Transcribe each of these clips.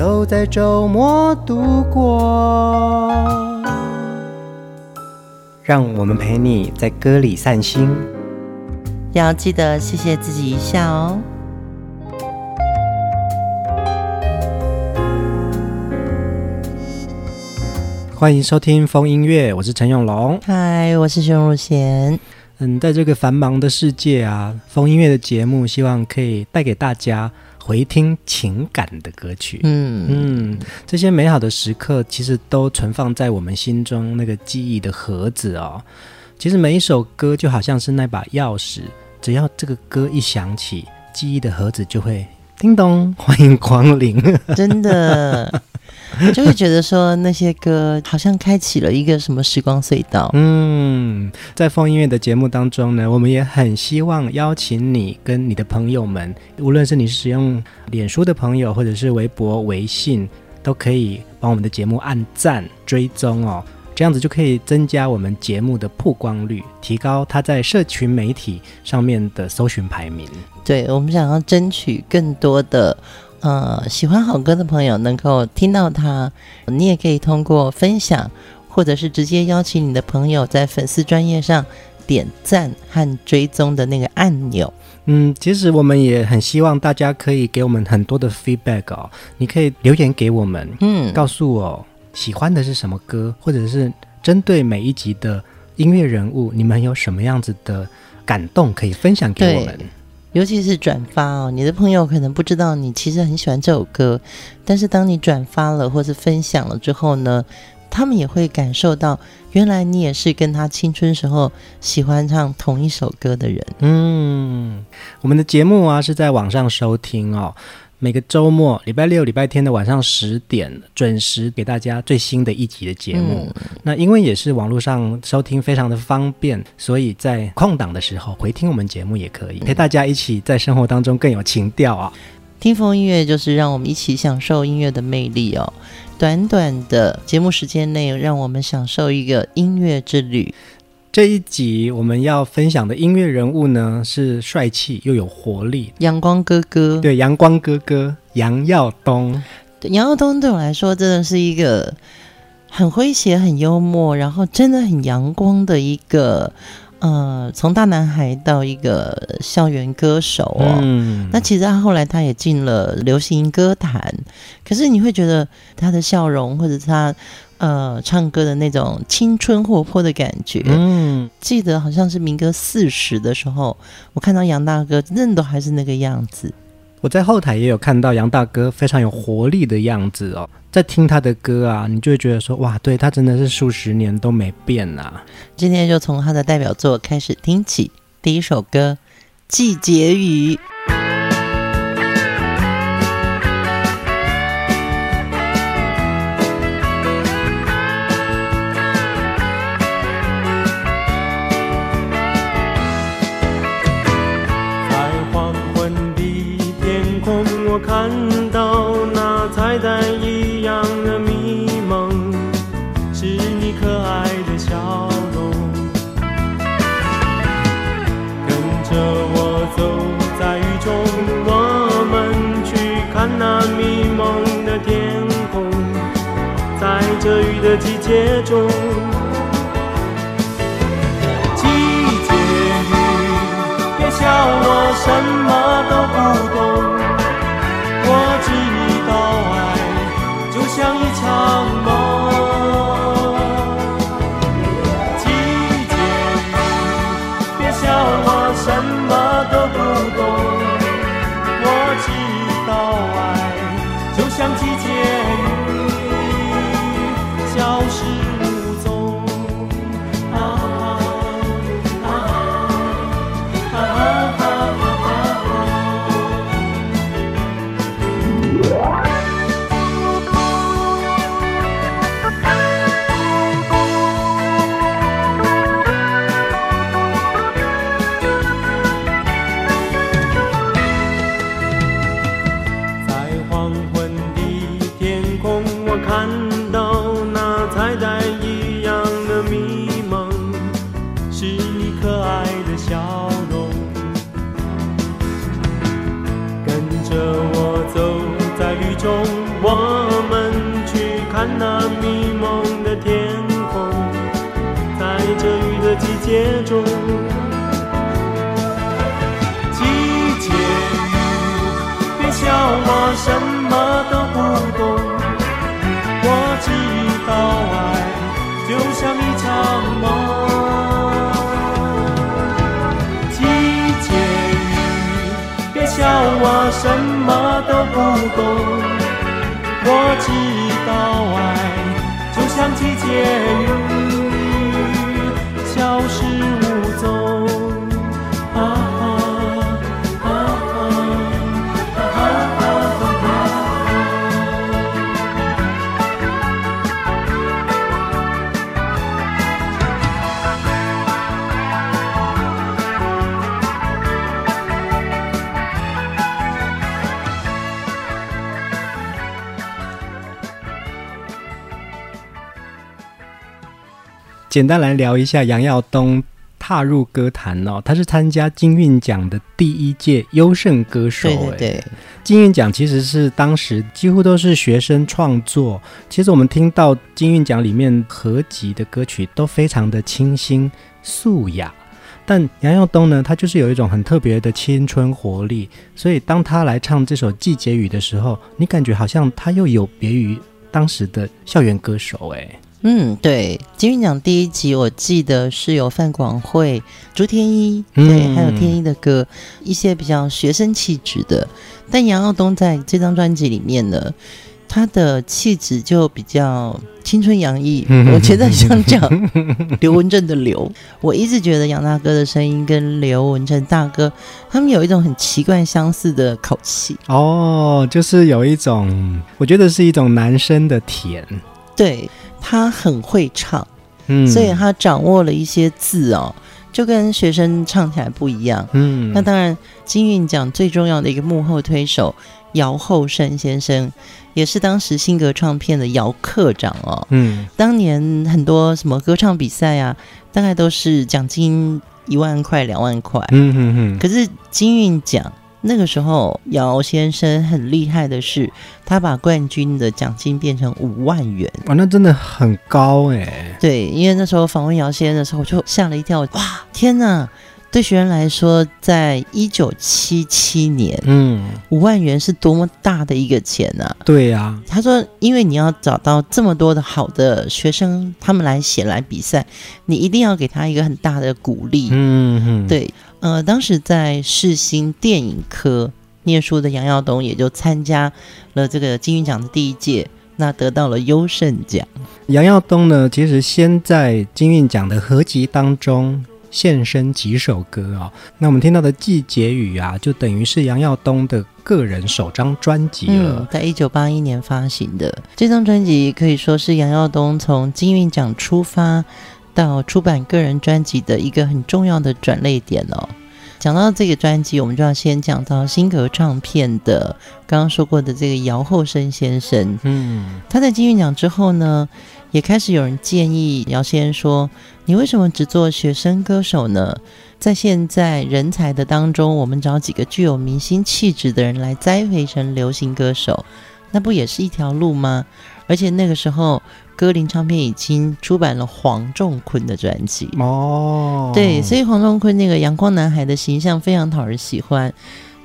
都在周末度过，让我们陪你在歌里散心，要记得谢谢自己一下哦。欢迎收听风音乐，我是陈永龙，嗨，我是熊汝贤。嗯，在这个繁忙的世界啊，风音乐的节目希望可以带给大家。回听情感的歌曲，嗯嗯，这些美好的时刻其实都存放在我们心中那个记忆的盒子哦。其实每一首歌就好像是那把钥匙，只要这个歌一响起，记忆的盒子就会叮咚，欢迎光临。真的。就会觉得说那些歌好像开启了一个什么时光隧道。嗯，在风音乐的节目当中呢，我们也很希望邀请你跟你的朋友们，无论是你是使用脸书的朋友，或者是微博、微信，都可以帮我们的节目按赞、追踪哦。这样子就可以增加我们节目的曝光率，提高它在社群媒体上面的搜寻排名。对，我们想要争取更多的。呃，喜欢好歌的朋友能够听到它，你也可以通过分享，或者是直接邀请你的朋友在粉丝专业上点赞和追踪的那个按钮。嗯，其实我们也很希望大家可以给我们很多的 feedback 哦，你可以留言给我们，嗯，告诉我喜欢的是什么歌，或者是针对每一集的音乐人物，你们有什么样子的感动可以分享给我们。尤其是转发哦，你的朋友可能不知道你其实很喜欢这首歌，但是当你转发了或是分享了之后呢，他们也会感受到，原来你也是跟他青春时候喜欢唱同一首歌的人。嗯，我们的节目啊是在网上收听哦。每个周末，礼拜六、礼拜天的晚上十点准时给大家最新的一集的节目。嗯、那因为也是网络上收听非常的方便，所以在空档的时候回听我们节目也可以，陪大家一起在生活当中更有情调啊。听风音乐就是让我们一起享受音乐的魅力哦。短短的节目时间内，让我们享受一个音乐之旅。这一集我们要分享的音乐人物呢，是帅气又有活力，阳光哥哥。对，阳光哥哥杨耀东。杨耀东对我来说，真的是一个很诙谐、很幽默，然后真的很阳光的一个。呃，从大男孩到一个校园歌手哦，嗯，那其实他后来他也进了流行歌坛，可是你会觉得他的笑容或者他呃唱歌的那种青春活泼的感觉，嗯，记得好像是民歌四十的时候，我看到杨大哥真的都还是那个样子。我在后台也有看到杨大哥非常有活力的样子哦，在听他的歌啊，你就会觉得说哇，对，他真的是数十年都没变呐、啊。今天就从他的代表作开始听起，第一首歌《季节雨》。的季节中，季节雨，别笑我什么都不懂。懂，我知道爱就像季节简单来聊一下杨耀东踏入歌坛哦，他是参加金韵奖的第一届优胜歌手。对对对，金韵奖其实是当时几乎都是学生创作。其实我们听到金韵奖里面合集的歌曲都非常的清新素雅，但杨耀东呢，他就是有一种很特别的青春活力。所以当他来唱这首《季节雨》的时候，你感觉好像他又有别于当时的校园歌手哎。嗯，对，金韵奖第一集我记得是有范广惠、朱天一，对，嗯、还有天一的歌，一些比较学生气质的。但杨耀东在这张专辑里面呢，他的气质就比较青春洋溢，我觉得像讲 刘文正的刘。我一直觉得杨大哥的声音跟刘文正大哥他们有一种很奇怪相似的口气。哦，就是有一种，我觉得是一种男生的甜。对。他很会唱，嗯，所以他掌握了一些字哦，就跟学生唱起来不一样，嗯。那当然，金韵奖最重要的一个幕后推手姚厚生先生，也是当时新格唱片的姚课长哦，嗯。当年很多什么歌唱比赛啊，大概都是奖金一万块、两万块，嗯哼哼。可是金韵奖。那个时候，姚先生很厉害的是，他把冠军的奖金变成五万元。哇，那真的很高哎！对，因为那时候访问姚先生的时候，我就吓了一跳。哇，天哪！对学生来说，在一九七七年，嗯，五万元是多么大的一个钱呐、啊！对呀、啊，他说，因为你要找到这么多的好的学生，他们来写来比赛，你一定要给他一个很大的鼓励。嗯哼，对。呃，当时在世新电影科念书的杨耀东也就参加了这个金韵奖的第一届，那得到了优胜奖。杨耀东呢，其实先在金韵奖的合集当中现身几首歌啊、哦。那我们听到的《季节雨》啊，就等于是杨耀东的个人首张专辑了，嗯、在一九八一年发行的这张专辑，可以说是杨耀东从金韵奖出发。到出版个人专辑的一个很重要的转捩点哦。讲到这个专辑，我们就要先讲到新格唱片的刚刚说过的这个姚厚生先生。嗯，他在金韵奖之后呢，也开始有人建议姚先生说：“你为什么只做学生歌手呢？在现在人才的当中，我们找几个具有明星气质的人来栽培成流行歌手，那不也是一条路吗？而且那个时候。”歌林唱片已经出版了黄仲坤的专辑哦，对，所以黄仲坤那个阳光男孩的形象非常讨人喜欢。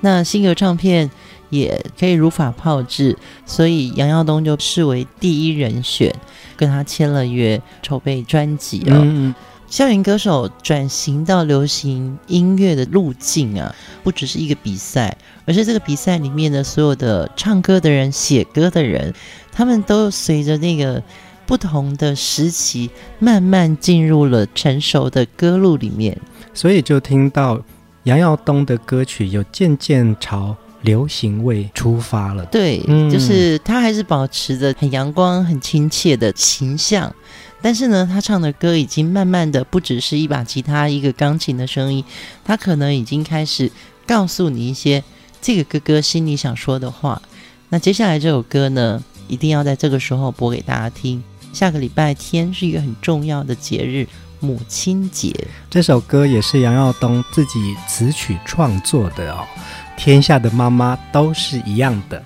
那新格唱片也可以如法炮制，所以杨耀东就视为第一人选，跟他签了约，筹备专辑了。嗯、校园歌手转型到流行音乐的路径啊，不只是一个比赛，而是这个比赛里面的所有的唱歌的人、写歌的人，他们都随着那个。不同的时期，慢慢进入了成熟的歌路里面，所以就听到杨耀东的歌曲有渐渐朝流行味出发了。对，嗯、就是他还是保持着很阳光、很亲切的形象，但是呢，他唱的歌已经慢慢的不只是一把吉他、一个钢琴的声音，他可能已经开始告诉你一些这个哥哥心里想说的话。那接下来这首歌呢？一定要在这个时候播给大家听。下个礼拜天是一个很重要的节日——母亲节。这首歌也是杨耀东自己词曲创作的哦。天下的妈妈都是一样的。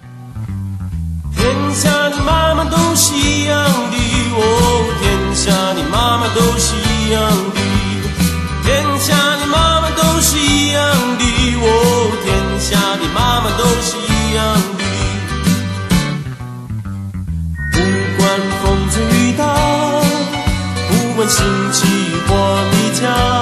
天下的妈妈都是一样的，哦，天下的妈妈都是一样的，升起我的家。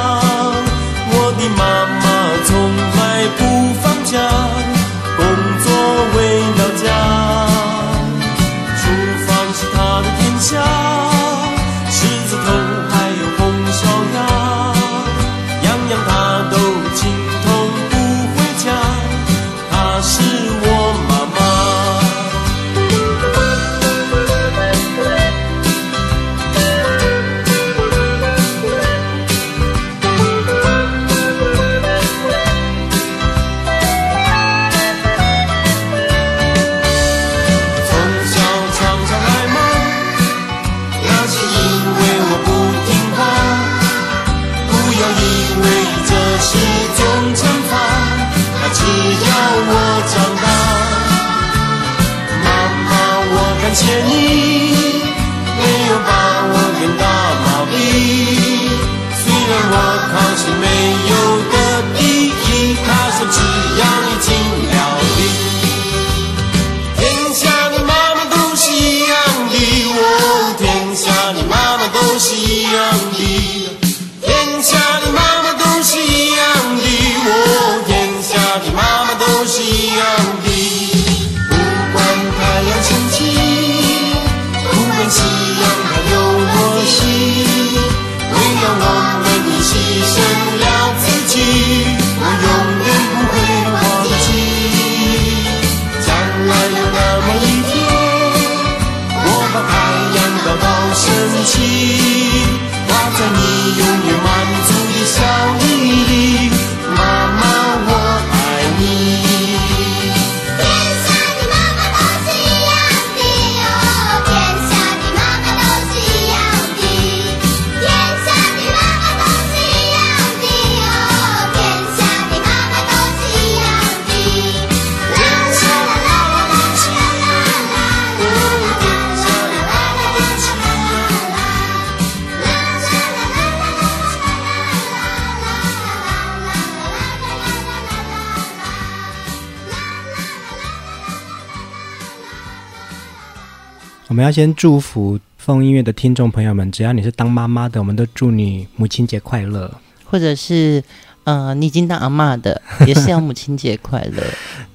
们要先祝福疯音乐的听众朋友们，只要你是当妈妈的，我们都祝你母亲节快乐。或者是，呃，你已经当阿嬷的，也是要母亲节快乐。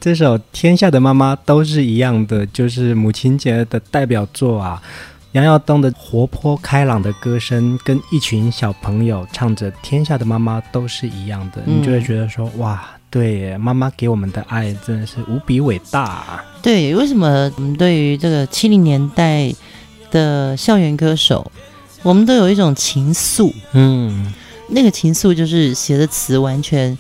这首《天下的妈妈都是一样的》，就是母亲节的代表作啊。杨耀东的活泼开朗的歌声，跟一群小朋友唱着《天下的妈妈都是一样的》，嗯，你就会觉得说，哇。对，妈妈给我们的爱真的是无比伟大啊。对，为什么我们对于这个七零年代的校园歌手，我们都有一种情愫？嗯，那个情愫就是写的词完全，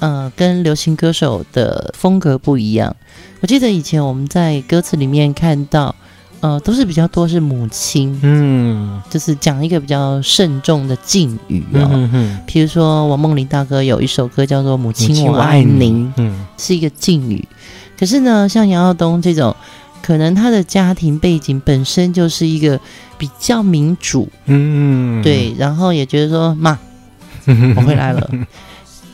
呃，跟流行歌手的风格不一样。我记得以前我们在歌词里面看到。呃，都是比较多是母亲，嗯，就是讲一个比较慎重的敬语哦。嗯哼，比如说王梦麟大哥有一首歌叫做《母亲我爱您》，嗯，是一个敬语。可是呢，像杨耀东这种，可能他的家庭背景本身就是一个比较民主，嗯，对，然后也觉得说妈，我回来了。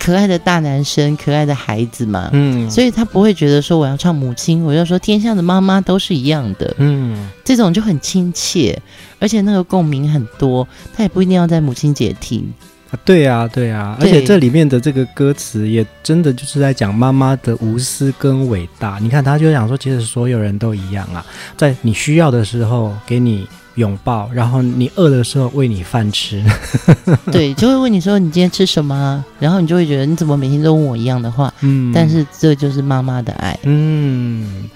可爱的大男生，可爱的孩子嘛，嗯，所以他不会觉得说我要唱母亲，我要说天下的妈妈都是一样的，嗯，这种就很亲切，而且那个共鸣很多，他也不一定要在母亲节听。啊，对啊，对啊，而且这里面的这个歌词也真的就是在讲妈妈的无私跟伟大。你看，他就想说，其实所有人都一样啊，在你需要的时候给你。拥抱，然后你饿的时候喂你饭吃，对，就会问你说你今天吃什么，然后你就会觉得你怎么每天都问我一样的话，嗯，但是这就是妈妈的爱，嗯，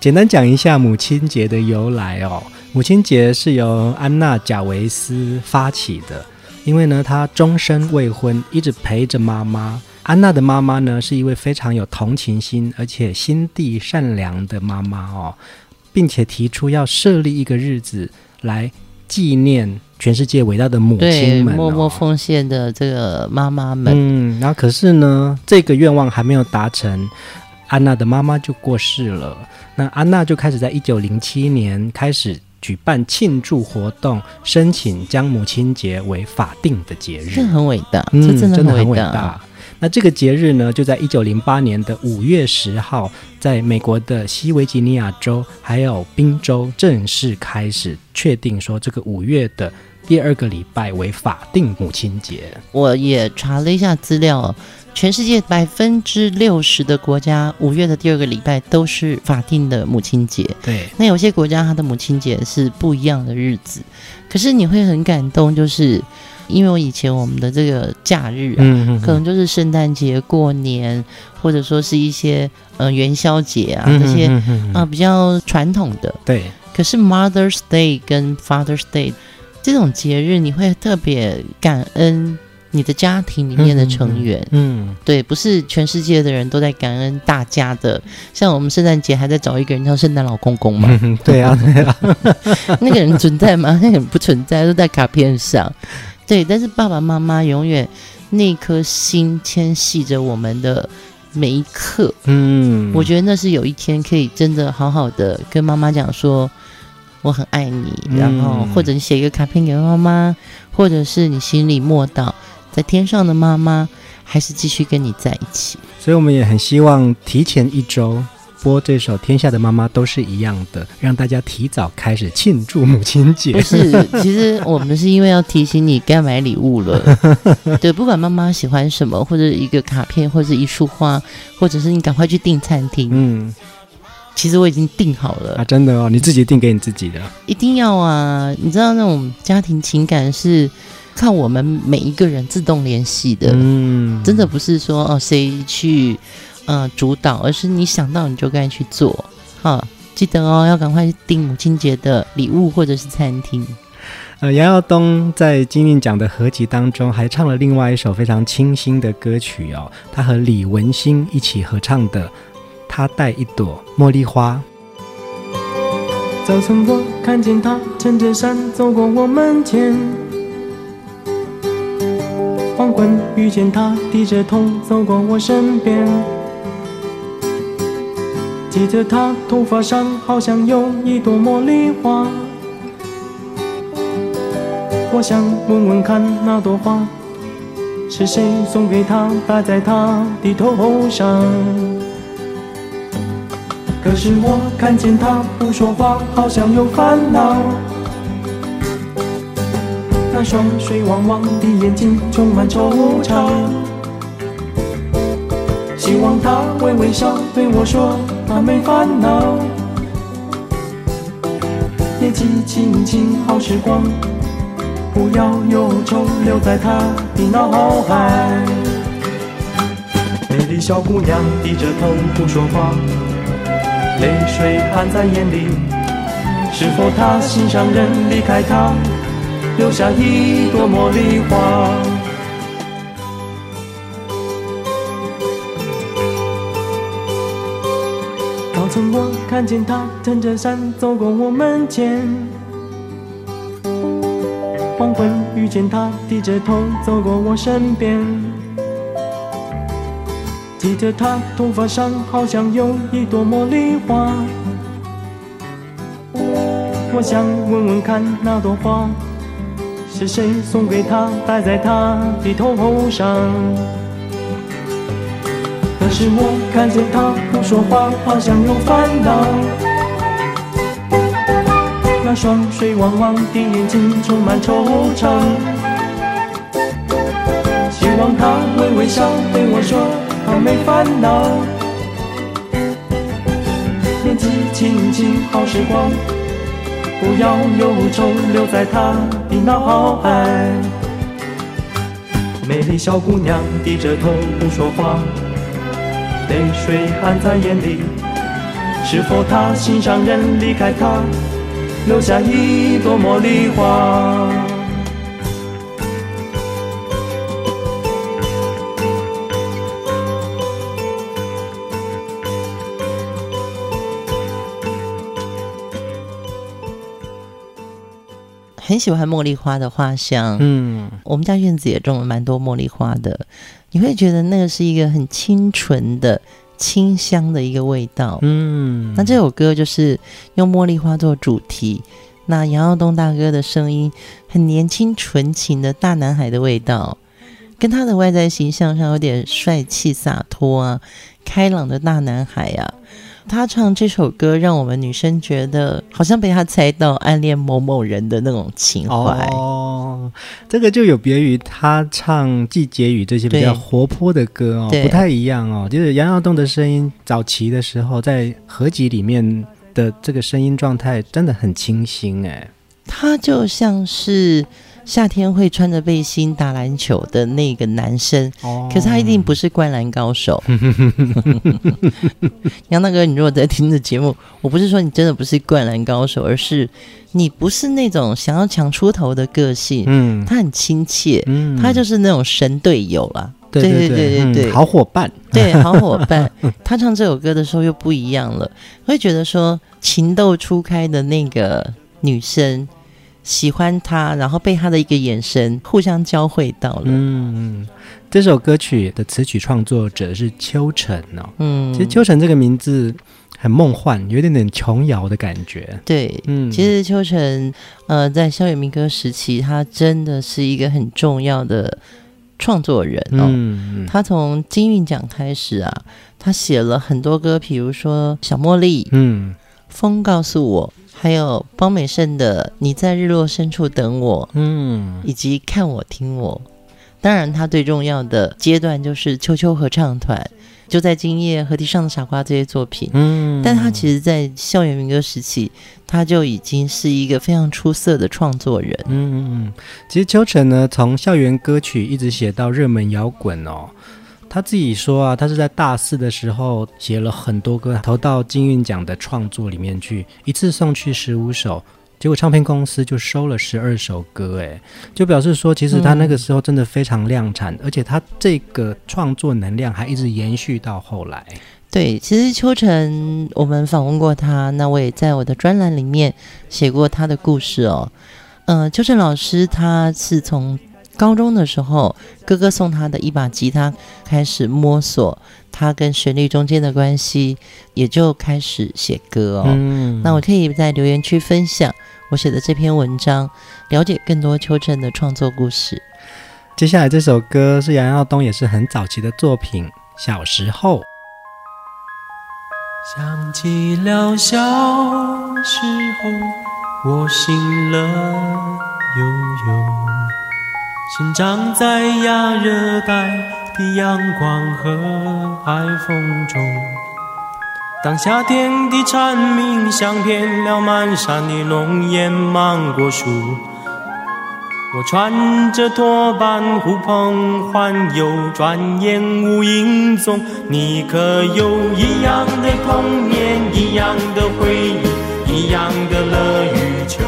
简单讲一下母亲节的由来哦，母亲节是由安娜贾维斯发起的，因为呢她终身未婚，一直陪着妈妈。安娜的妈妈呢是一位非常有同情心而且心地善良的妈妈哦。并且提出要设立一个日子来纪念全世界伟大的母亲们、哦，默默奉献的这个妈妈们。嗯，然后可是呢，这个愿望还没有达成，安娜的妈妈就过世了。那安娜就开始在一九零七年开始举办庆祝活动，申请将母亲节为法定的节日。这很伟大，嗯，这真的很伟大。那这个节日呢，就在一九零八年的五月十号，在美国的西维吉尼亚州还有宾州正式开始确定说，这个五月的第二个礼拜为法定母亲节。我也查了一下资料，全世界百分之六十的国家五月的第二个礼拜都是法定的母亲节。对，那有些国家它的母亲节是不一样的日子，可是你会很感动，就是。因为我以前我们的这个假日啊，可能就是圣诞节、过年，或者说是一些呃元宵节啊这些啊、呃、比较传统的。对。可是 Mother's Day 跟 Father's Day 这种节日，你会特别感恩你的家庭里面的成员。嗯，嗯。对，不是全世界的人都在感恩大家的。像我们圣诞节还在找一个人叫圣诞老公公嘛？对啊，对啊。那个人存在吗？那个人不存在，都在卡片上。对，但是爸爸妈妈永远那颗心牵系着我们的每一刻。嗯，我觉得那是有一天可以真的好好的跟妈妈讲说我很爱你，嗯、然后或者你写一个卡片给妈妈，或者是你心里默祷，在天上的妈妈还是继续跟你在一起。所以我们也很希望提前一周。播这首《天下的妈妈都是一样的》，让大家提早开始庆祝母亲节。不是，其实我们是因为要提醒你该买礼物了。对，不管妈妈喜欢什么，或者一个卡片，或者一束花，或者是你赶快去订餐厅。嗯，其实我已经订好了啊，真的哦，你自己订给你自己的，一定要啊！你知道那种家庭情感是靠我们每一个人自动联系的。嗯，真的不是说哦谁去。嗯、呃，主导，而是你想到你就该去做，哈，记得哦，要赶快订母亲节的礼物或者是餐厅。呃，杨耀东在金韵奖的合集当中还唱了另外一首非常清新的歌曲哦，他和李文星一起合唱的《他带一朵茉莉花》。早晨我看见他撑着伞走过我门前，黄昏遇见他低着头走过我身边。记得她头发上好像有一朵茉莉花，我想问问看那朵花是谁送给她，戴在她的头上。可是我看见她不说话，好像有烦恼。那双水汪汪的眼睛充满惆怅，希望她微微笑对我说。他没烦恼，年纪轻轻好时光，不要忧愁留在他的脑海。美丽小姑娘低着头不说话，泪水含在眼里。是否她心上人离开她，留下一朵茉莉花？曾我看见他撑着伞走过我门前，黄昏遇见他低着头走过我身边，记得他头发上好像有一朵茉莉花，我想问问看那朵花是谁送给他，戴在他的头上。可是我看见他不说话，好像有烦恼。那双水汪汪的眼睛充满惆怅。希望他微微笑对我说，他没烦恼。年纪轻轻好时光，不要忧愁留在他的脑海。美丽小姑娘低着头不说话。泪水含在眼里，是否他心上人离开他，留下一朵茉莉花。很喜欢茉莉花的花香，嗯，我们家院子也种了蛮多茉莉花的。你会觉得那个是一个很清纯的清香的一个味道。嗯，那这首歌就是用茉莉花做主题，那杨耀东大哥的声音很年轻纯情的大男孩的味道，跟他的外在形象上有点帅气洒脱啊，开朗的大男孩啊。他唱这首歌，让我们女生觉得好像被他猜到暗恋某某人的那种情怀。哦，这个就有别于他唱《季节雨》这些比较活泼的歌哦，不太一样哦。就是杨耀东的声音，早期的时候在合集里面的这个声音状态真的很清新哎，他就像是。夏天会穿着背心打篮球的那个男生，哦、可是他一定不是灌篮高手。杨大哥，你如果在听着节目，我不是说你真的不是灌篮高手，而是你不是那种想要抢出头的个性。嗯，他很亲切，嗯，他就是那种神队友啦。对对对对对，对、嗯，好伙伴，对，好伙伴。他唱这首歌的时候又不一样了，会觉得说情窦初开的那个女生。喜欢他，然后被他的一个眼神互相交汇到了。嗯，这首歌曲的词曲创作者是秋晨哦。嗯，其实秋晨这个名字很梦幻，有点点琼瑶的感觉。对，嗯，其实秋晨呃，在校园民歌时期，他真的是一个很重要的创作人哦。嗯，他从金韵奖开始啊，他写了很多歌，比如说《小茉莉》，嗯，《风告诉我》。还有邦美胜的《你在日落深处等我》，嗯，以及看我听我。当然，他最重要的阶段就是秋秋合唱团，就在今夜和地上的傻瓜这些作品。嗯，但他其实，在校园民歌时期，他就已经是一个非常出色的创作人。嗯嗯嗯，其实秋成呢，从校园歌曲一直写到热门摇滚哦。他自己说啊，他是在大四的时候写了很多歌，投到金韵奖的创作里面去，一次送去十五首，结果唱片公司就收了十二首歌，诶，就表示说，其实他那个时候真的非常量产，而且他这个创作能量还一直延续到后来。对，其实秋成，我们访问过他，那我也在我的专栏里面写过他的故事哦。嗯、呃，秋成老师他是从。高中的时候，哥哥送他的一把吉他，开始摸索他跟旋律中间的关系，也就开始写歌哦。嗯，那我可以在留言区分享我写的这篇文章，了解更多秋成的创作故事。接下来这首歌是杨耀东，也是很早期的作品，《小时候》。想起了小时候，我醒了悠悠。生长在亚热带的阳光和海风中，当夏天的蝉鸣响遍了满山的龙眼芒果树，我穿着拖板呼朋唤友，转眼无影踪。你可有一样的童年，一样的回忆，一样的乐与愁？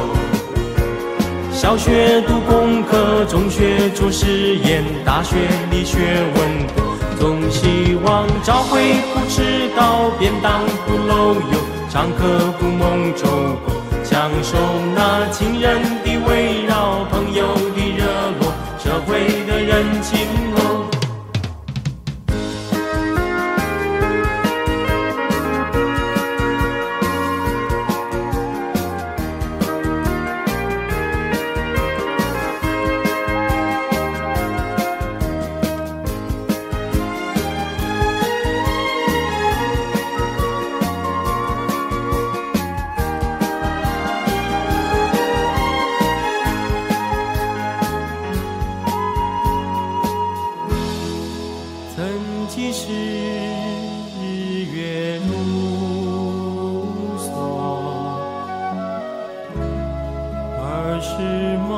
小学读功课，中学做实验，大学里学问，总希望找回不迟到、便当不漏油、上课不蒙周过，享受那亲人的围绕、朋友的热络、社会的人情曾几时，日月如梭，儿时梦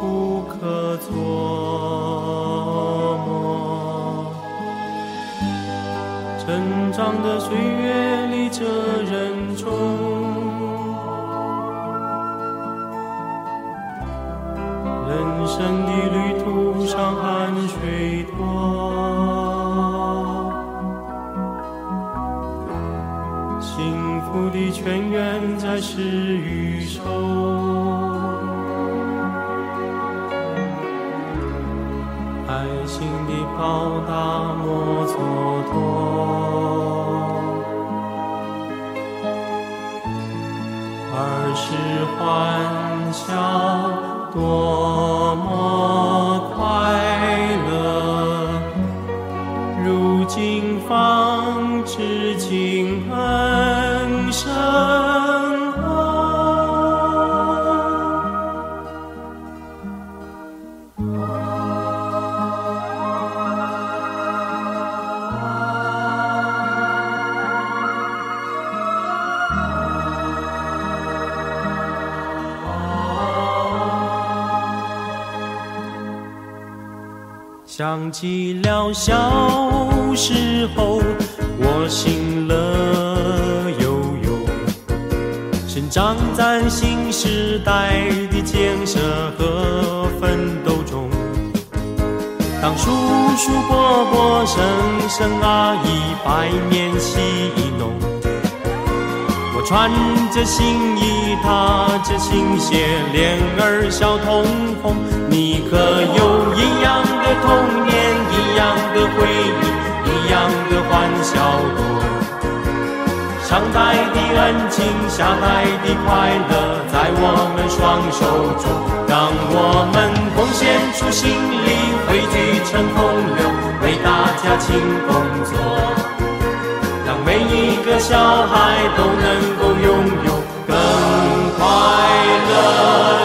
不可做。成长的岁月里，这人中。人生的旅途上，还。才是宇宙，爱情的报答莫蹉跎，儿时欢笑多么快乐，如今方。想起了小时候，我心乐悠悠，生长在新时代的建设和奋斗中。当叔叔伯伯、婶婶阿姨百年喜，穿着新衣，踏着新鞋，脸儿笑通红。你可有一样的？童年一样的回忆，一样的欢笑多。上代的恩情，下代的快乐，在我们双手中。让我们贡献出心力，汇聚成洪流，为大家勤工作。每一个小孩都能够拥有更快乐。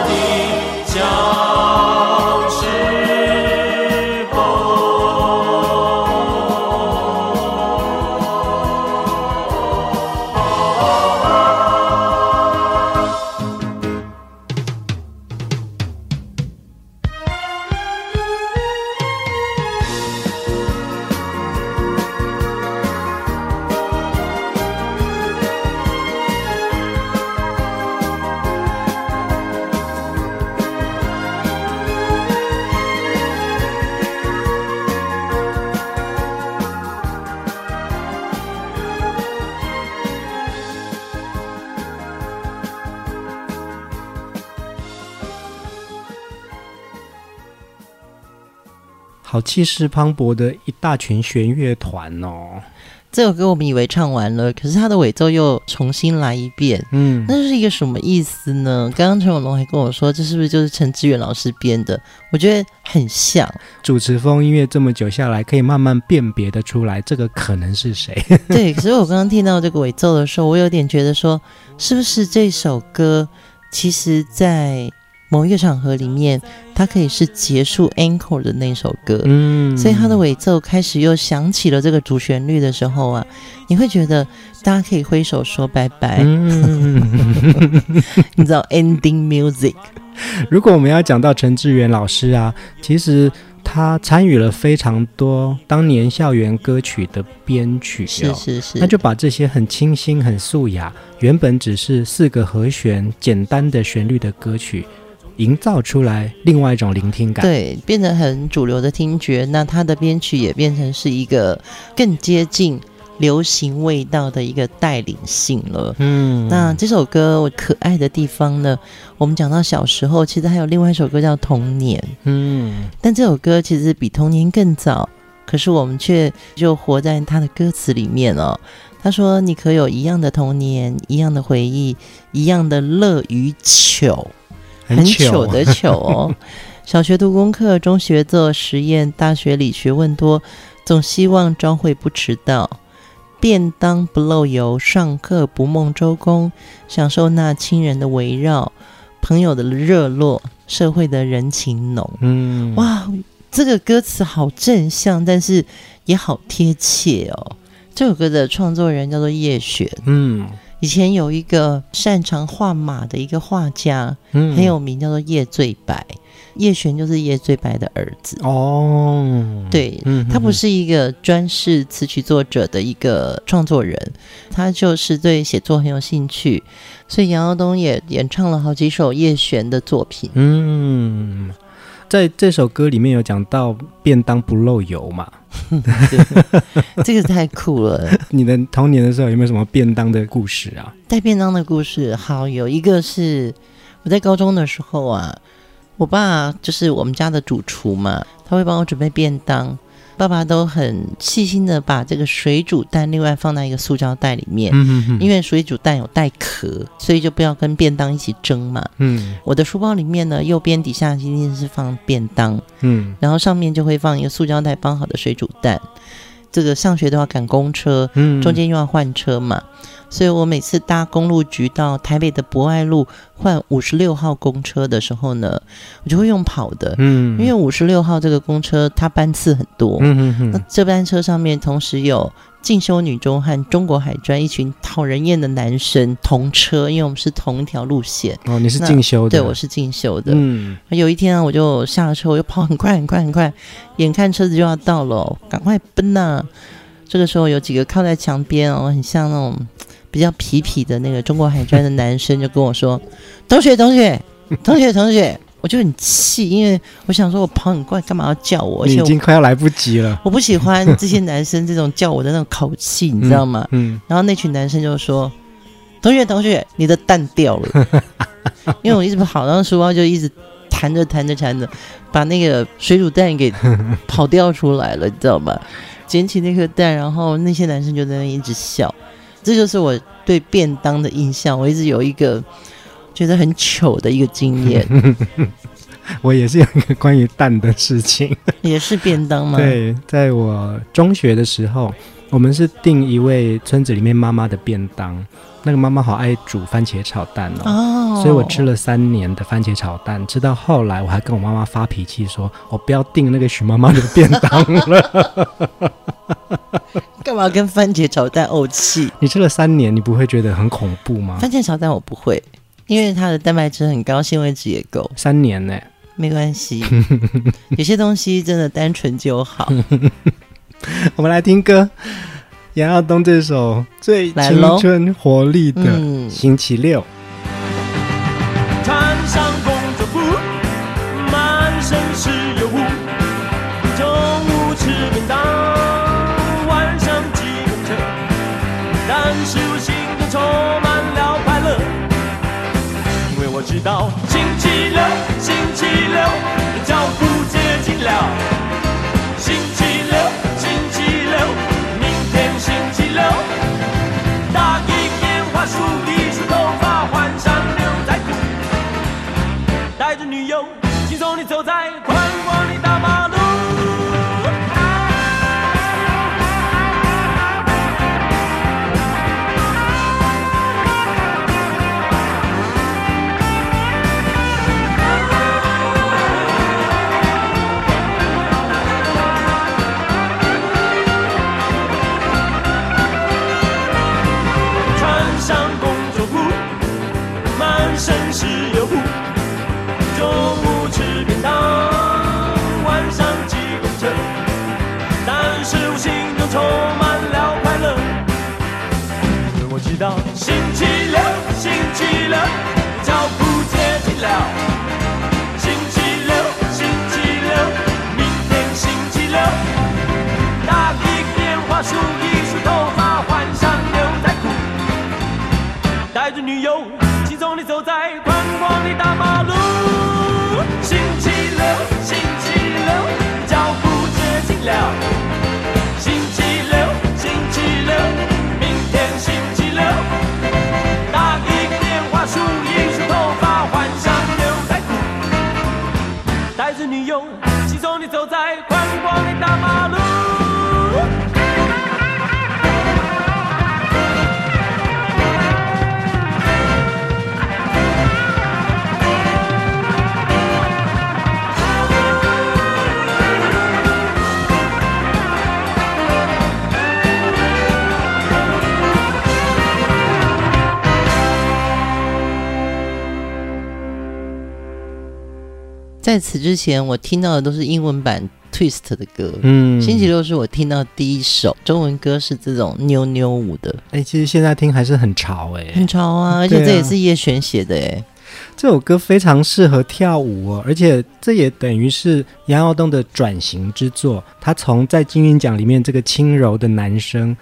好气势磅礴的一大群弦乐团哦！这首歌我们以为唱完了，可是它的尾奏又重新来一遍。嗯，那是一个什么意思呢？刚刚陈永龙还跟我说，这是不是就是陈志远老师编的？我觉得很像。主持风音乐这么久下来，可以慢慢辨别的出来，这个可能是谁？对，可是我刚刚听到这个尾奏的时候，我有点觉得说，是不是这首歌其实在。某一个场合里面，它可以是结束 encore 的那首歌，嗯，所以它的尾奏开始又响起了这个主旋律的时候啊，你会觉得大家可以挥手说拜拜，嗯、你知道 ending music。如果我们要讲到陈志远老师啊，其实他参与了非常多当年校园歌曲的编曲，是是是，他就把这些很清新、很素雅，原本只是四个和弦、简单的旋律的歌曲。营造出来另外一种聆听感，对，变得很主流的听觉。那它的编曲也变成是一个更接近流行味道的一个带领性了。嗯，那这首歌我可爱的地方呢，我们讲到小时候，其实还有另外一首歌叫《童年》。嗯，但这首歌其实比《童年》更早，可是我们却就活在它的歌词里面哦。他说：“你可有一样的童年，一样的回忆，一样的乐与糗。”很糗的糗哦！小学读功课，中学做实验，大学里学问多，总希望朝会不迟到，便当不漏油，上课不梦周公，享受那亲人的围绕，朋友的热络，社会的人情浓。嗯，哇，这个歌词好正向，但是也好贴切哦。这首歌的创作人叫做叶璇。嗯。以前有一个擅长画马的一个画家，嗯，很有名，叫做叶最白。叶璇就是叶最白的儿子哦。对，嗯，他不是一个专是词曲作者的一个创作人，他就是对写作很有兴趣，所以杨耀东也演唱了好几首叶璇的作品。嗯，在这首歌里面有讲到便当不漏油嘛。这个太酷了！你的童年的时候有没有什么便当的故事啊？带便当的故事，好，有一个是我在高中的时候啊，我爸就是我们家的主厨嘛，他他会帮我准备便当。爸爸都很细心的把这个水煮蛋另外放在一个塑胶袋里面，因为水煮蛋有带壳，所以就不要跟便当一起蒸嘛。嗯，我的书包里面呢，右边底下一定是放便当，嗯，然后上面就会放一个塑胶袋包好的水煮蛋。这个上学都要赶公车，嗯，中间又要换车嘛。所以我每次搭公路局到台北的博爱路换五十六号公车的时候呢，我就会用跑的，嗯，因为五十六号这个公车它班次很多，嗯嗯嗯，那这班车上面同时有进修女中和中国海专一群讨人厌的男生同车，因为我们是同一条路线。哦，你是进修的？对，我是进修的。嗯，有一天啊，我就下了车，我就跑很快很快很快，眼看车子就要到了，赶快奔呐、啊！这个时候有几个靠在墙边哦，很像那种。比较痞痞的那个中国海专的男生就跟我说：“同学，同学，同学，同学。”我就很气，因为我想说，我跑很快，干嘛要叫我？你已经快要来不及了。我不喜欢这些男生这种叫我的那种口气，你知道吗？嗯。然后那群男生就说：“同学，同学，你的蛋掉了。” 因为我一直跑，然后书包就一直弹着弹着弹着，把那个水煮蛋给 跑掉出来了，你知道吗？捡起那颗蛋，然后那些男生就在那一直笑。这就是我对便当的印象，我一直有一个觉得很糗的一个经验。我也是有一个关于蛋的事情，也是便当吗？对，在我中学的时候，我们是订一位村子里面妈妈的便当，那个妈妈好爱煮番茄炒蛋哦，哦，所以我吃了三年的番茄炒蛋，吃到后来我还跟我妈妈发脾气说，我不要订那个许妈妈的便当了。干嘛跟番茄炒蛋怄气？你吃了三年，你不会觉得很恐怖吗？番茄炒蛋我不会，因为它的蛋白质很高，纤维质也够。三年呢？没关系，有些东西真的单纯就好。我们来听歌，杨耀东这首最青春活力的《星期六》。知道星期六，星期六，脚步接近了。到星期六，星期六，脚步接近了。星期六，星期六，明天星期六。打一个电话，梳一梳头发，换上牛仔裤，带着女友，轻松地走在宽广的大马路。星期六，星期六，脚步接近了。轻松地走在在此之前，我听到的都是英文版 Twist 的歌。嗯，星期六是我听到第一首中文歌，是这种妞妞舞的。哎、欸，其实现在听还是很潮哎、欸，很潮啊！而且这也是叶璇写的哎。这首歌非常适合跳舞哦，而且这也等于是杨耀东的转型之作。他从在金韵奖里面这个轻柔的男生，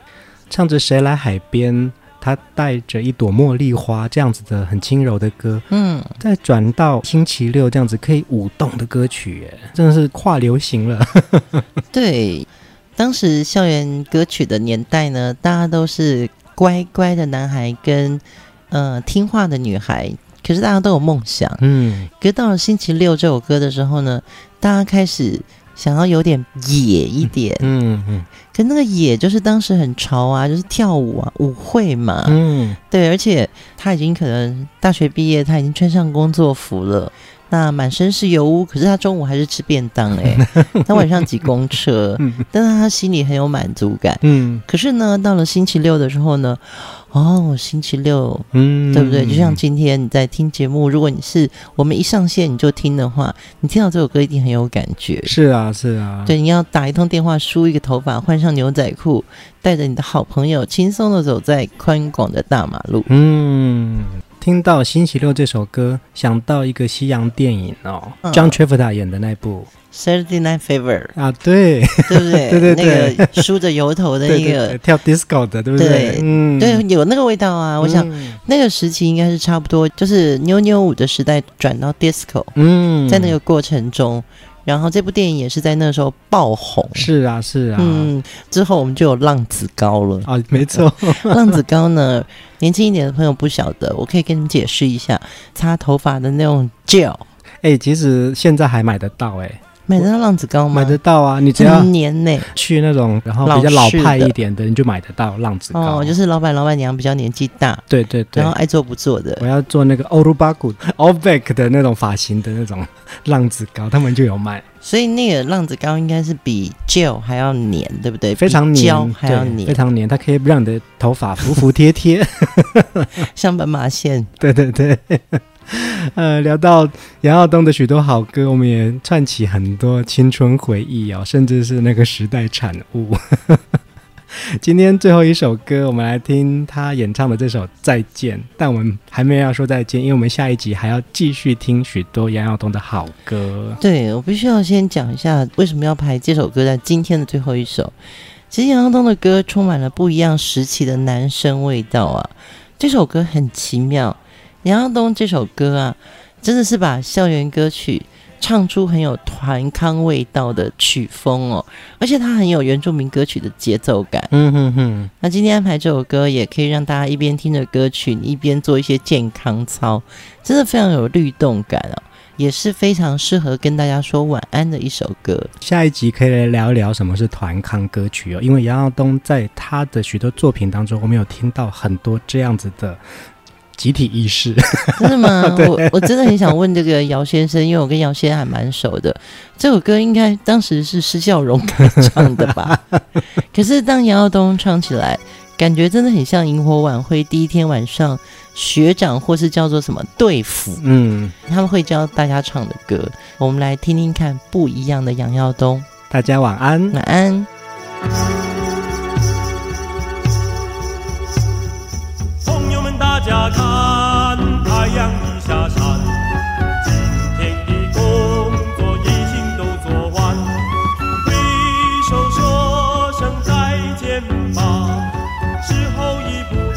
唱着《谁来海边》，他带着一朵茉莉花这样子的很轻柔的歌，嗯，再转到星期六这样子可以舞动的歌曲，哎，真的是跨流行了。对，当时校园歌曲的年代呢，大家都是乖乖的男孩跟呃听话的女孩，可是大家都有梦想，嗯，可是到了星期六这首歌的时候呢，大家开始。想要有点野一点，嗯嗯，嗯，可那个野就是当时很潮啊，就是跳舞啊，舞会嘛，嗯，对，而且他已经可能大学毕业，他已经穿上工作服了，那满身是油污，可是他中午还是吃便当哎、欸，他晚上挤公车，但是他心里很有满足感，嗯，可是呢，到了星期六的时候呢。哦，星期六，嗯，对不对？就像今天你在听节目，如果你是我们一上线你就听的话，你听到这首歌一定很有感觉。是啊，是啊。对，你要打一通电话，梳一个头发，换上牛仔裤，带着你的好朋友，轻松的走在宽广的大马路。嗯，听到星期六这首歌，想到一个西洋电影哦，嗯，John Travolta 演的那部。Saturday Night Fever 啊，对，对不对？对对对，那个梳着油头的那个对对对跳 disco 的，对不对？对，嗯，对，有那个味道啊。我想、嗯、那个时期应该是差不多，就是妞妞舞的时代转到 disco。嗯，在那个过程中，然后这部电影也是在那时候爆红。是啊，是啊。嗯，之后我们就有浪子高了啊，没错。浪子高呢，年轻一点的朋友不晓得，我可以跟你解释一下，擦头发的那种 gel。哎，其实现在还买得到哎。买得到浪子膏吗？买得到啊，你只要年呢去那种然后比较老派一点的，你就买得到浪子膏。哦，就是老板老板娘比较年纪大，对对对，然后爱做不做的。我要做那个欧鲁巴古 all back 的那种发型的那种浪子膏，他们就有卖。所以那个浪子膏应该是比 gel 还要黏，对不对？非常黏，还要黏，非常黏，它可以让你的头发服服帖帖，像斑马线。对对对。呃，聊到杨耀东的许多好歌，我们也串起很多青春回忆哦，甚至是那个时代产物。今天最后一首歌，我们来听他演唱的这首《再见》，但我们还没有要说再见，因为我们下一集还要继续听许多杨耀东的好歌。对，我必须要先讲一下为什么要排这首歌在今天的最后一首。其实杨耀东的歌充满了不一样时期的男生味道啊，这首歌很奇妙。杨耀东这首歌啊，真的是把校园歌曲唱出很有团康味道的曲风哦，而且它很有原住民歌曲的节奏感。嗯哼哼。那今天安排这首歌，也可以让大家一边听着歌曲，你一边做一些健康操，真的非常有律动感哦，也是非常适合跟大家说晚安的一首歌。下一集可以来聊一聊什么是团康歌曲哦，因为杨耀东在他的许多作品当中，我们有听到很多这样子的。集体意识，真的吗？我我真的很想问这个姚先生，因为我跟姚先生还蛮熟的。这首歌应该当时是施孝荣唱的吧？可是当杨耀东唱起来，感觉真的很像萤火晚会第一天晚上学长或是叫做什么队服，嗯，他们会教大家唱的歌。我们来听听看不一样的杨耀东。大家晚安，晚安。看太阳已下山今天的工作已经都做完挥手说声再见吧时候已不